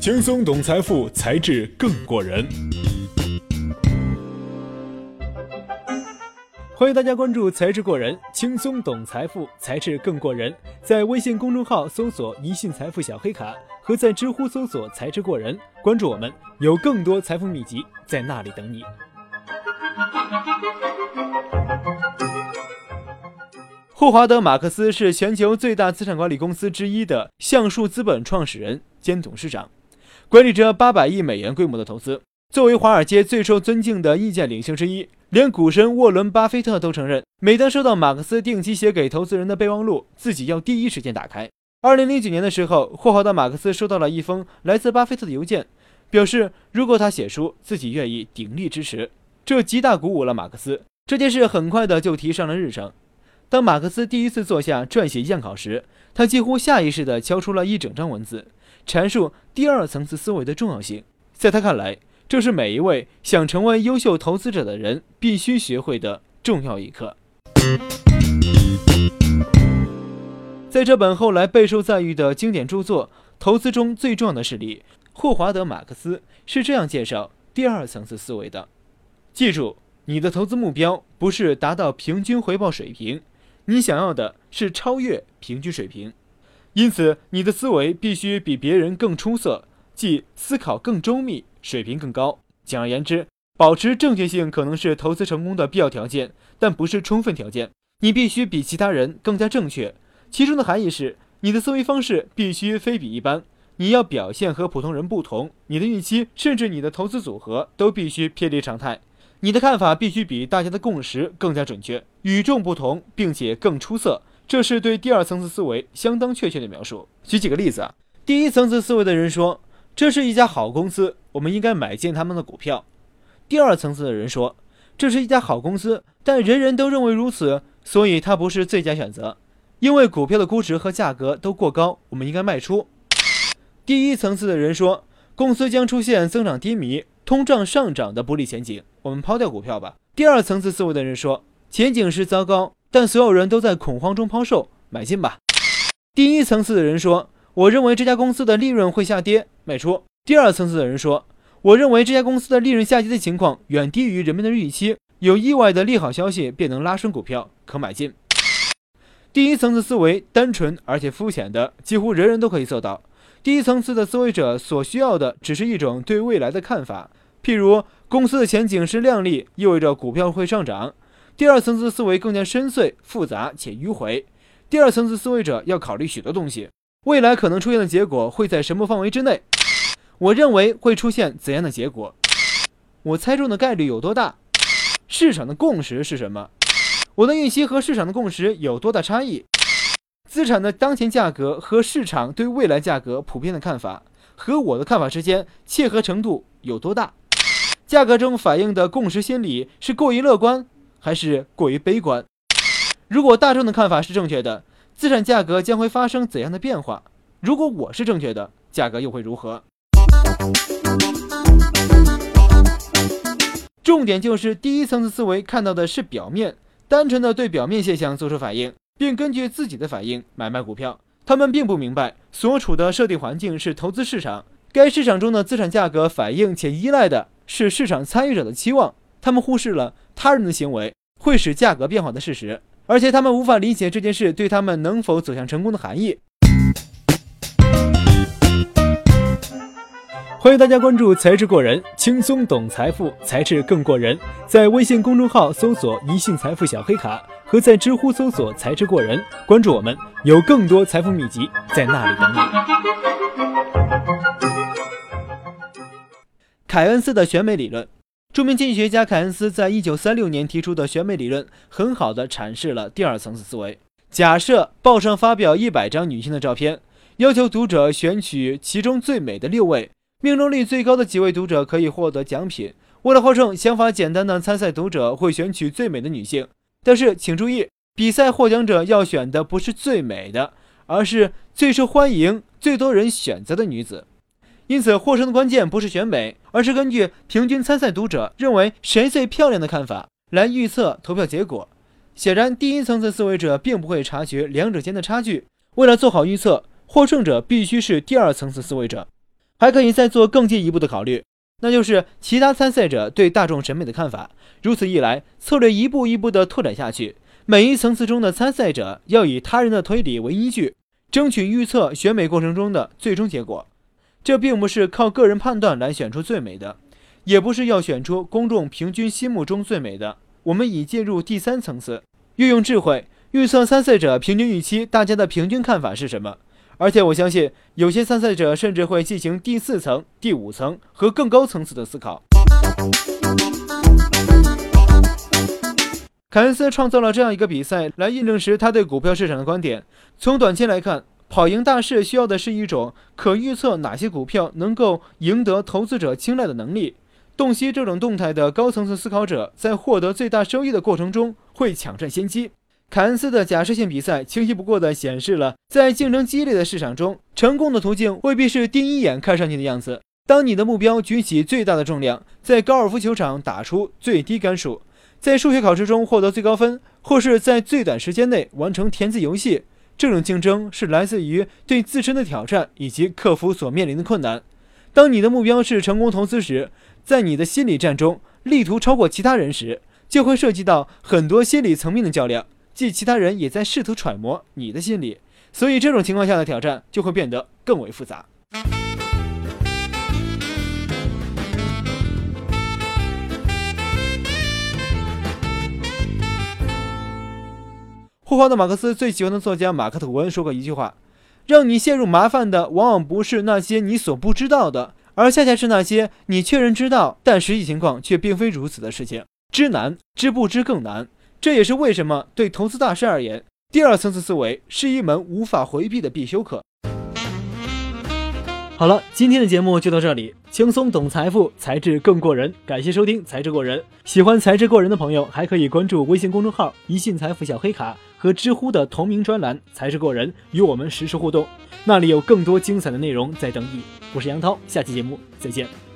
轻松懂财富，才智更过人。欢迎大家关注“才智过人”，轻松懂财富，才智更过人。在微信公众号搜索“一信财富小黑卡”，和在知乎搜索“才智过人”，关注我们，有更多财富秘籍在那里等你。霍华德·马克思是全球最大资产管理公司之一的橡树资本创始人兼董事长，管理着八百亿美元规模的投资。作为华尔街最受尊敬的意见领袖之一，连股神沃伦·巴菲特都承认，每当收到马克思定期写给投资人的备忘录，自己要第一时间打开。二零零九年的时候，霍华德·马克思收到了一封来自巴菲特的邮件，表示如果他写书，自己愿意鼎力支持。这极大鼓舞了马克思。这件事很快的就提上了日程。当马克思第一次坐下撰写样稿时，他几乎下意识地敲出了一整张文字，阐述第二层次思维的重要性。在他看来，这是每一位想成为优秀投资者的人必须学会的重要一课。在这本后来备受赞誉的经典著作《投资中最重要的事例》，霍华德·马克思是这样介绍第二层次思维的：记住，你的投资目标不是达到平均回报水平。你想要的是超越平均水平，因此你的思维必须比别人更出色，即思考更周密，水平更高。简而言之，保持正确性可能是投资成功的必要条件，但不是充分条件。你必须比其他人更加正确，其中的含义是你的思维方式必须非比一般。你要表现和普通人不同，你的预期甚至你的投资组合都必须偏离常态。你的看法必须比大家的共识更加准确、与众不同，并且更出色。这是对第二层次思维相当确切的描述。举几个例子啊，第一层次思维的人说，这是一家好公司，我们应该买进他们的股票。第二层次的人说，这是一家好公司，但人人都认为如此，所以它不是最佳选择，因为股票的估值和价格都过高，我们应该卖出。第一层次的人说，公司将出现增长低迷。通胀上涨的不利前景，我们抛掉股票吧。第二层次思维的人说，前景是糟糕，但所有人都在恐慌中抛售，买进吧。第一层次的人说，我认为这家公司的利润会下跌，卖出。第二层次的人说，我认为这家公司的利润下跌的情况远低于人们的预期，有意外的利好消息便能拉升股票，可买进。第一层次思维单纯而且肤浅的，几乎人人都可以做到。第一层次的思维者所需要的只是一种对未来的看法。譬如公司的前景是亮丽，意味着股票会上涨。第二层次思维更加深邃、复杂且迂回。第二层次思维者要考虑许多东西：未来可能出现的结果会在什么范围之内？我认为会出现怎样的结果？我猜中的概率有多大？市场的共识是什么？我的预期和市场的共识有多大差异？资产的当前价格和市场对未来价格普遍的看法和我的看法之间切合程度有多大？价格中反映的共识心理是过于乐观还是过于悲观？如果大众的看法是正确的，资产价格将会发生怎样的变化？如果我是正确的，价格又会如何？重点就是第一层次思维看到的是表面，单纯的对表面现象做出反应，并根据自己的反应买卖股票。他们并不明白所处的设定环境是投资市场，该市场中的资产价格反映且依赖的。是市场参与者的期望，他们忽视了他人的行为会使价格变化的事实，而且他们无法理解这件事对他们能否走向成功的含义。欢迎大家关注“才智过人”，轻松懂财富，才智更过人。在微信公众号搜索“一信财富小黑卡”，和在知乎搜索“才智过人”，关注我们，有更多财富秘籍在那里等你。凯恩斯的选美理论，著名经济学家凯恩斯在一九三六年提出的选美理论，很好的阐释了第二层次思维。假设报上发表一百张女性的照片，要求读者选取其中最美的六位，命中率最高的几位读者可以获得奖品。为了获胜，想法简单的参赛读者会选取最美的女性，但是请注意，比赛获奖者要选的不是最美的，而是最受欢迎、最多人选择的女子。因此，获胜的关键不是选美，而是根据平均参赛读者认为谁最漂亮的看法来预测投票结果。显然，第一层次思维者并不会察觉两者间的差距。为了做好预测，获胜者必须是第二层次思维者。还可以再做更进一步的考虑，那就是其他参赛者对大众审美的看法。如此一来，策略一步一步地拓展下去。每一层次中的参赛者要以他人的推理为依据，争取预测选美过程中的最终结果。这并不是靠个人判断来选出最美的，也不是要选出公众平均心目中最美的。我们已进入第三层次，运用智慧预测参赛者平均预期，大家的平均看法是什么？而且我相信，有些参赛者甚至会进行第四层、第五层和更高层次的思考。凯恩斯创造了这样一个比赛，来印证时他对股票市场的观点。从短期来看，跑赢大势需要的是一种可预测哪些股票能够赢得投资者青睐的能力。洞悉这种动态的高层次思考者，在获得最大收益的过程中会抢占先机。凯恩斯的假设性比赛清晰不过地显示了，在竞争激烈的市场中，成功的途径未必是第一眼看上去的样子。当你的目标举起最大的重量，在高尔夫球场打出最低杆数。在数学考试中获得最高分，或是在最短时间内完成填字游戏，这种竞争是来自于对自身的挑战以及克服所面临的困难。当你的目标是成功投资时，在你的心理战中力图超过其他人时，就会涉及到很多心理层面的较量，即其他人也在试图揣摩你的心理，所以这种情况下的挑战就会变得更为复杂。霍华德·马克思最喜欢的作家马克·吐温说过一句话：“让你陷入麻烦的，往往不是那些你所不知道的，而恰恰是那些你确认知道，但实际情况却并非如此的事情。知难，知不知更难。这也是为什么对投资大师而言，第二层次思维是一门无法回避的必修课。”好了，今天的节目就到这里。轻松懂财富，才智更过人。感谢收听《才智过人》，喜欢才智过人的朋友还可以关注微信公众号“一信财富小黑卡”和知乎的同名专栏“才是过人”，与我们实时互动。那里有更多精彩的内容在等你。我是杨涛，下期节目再见。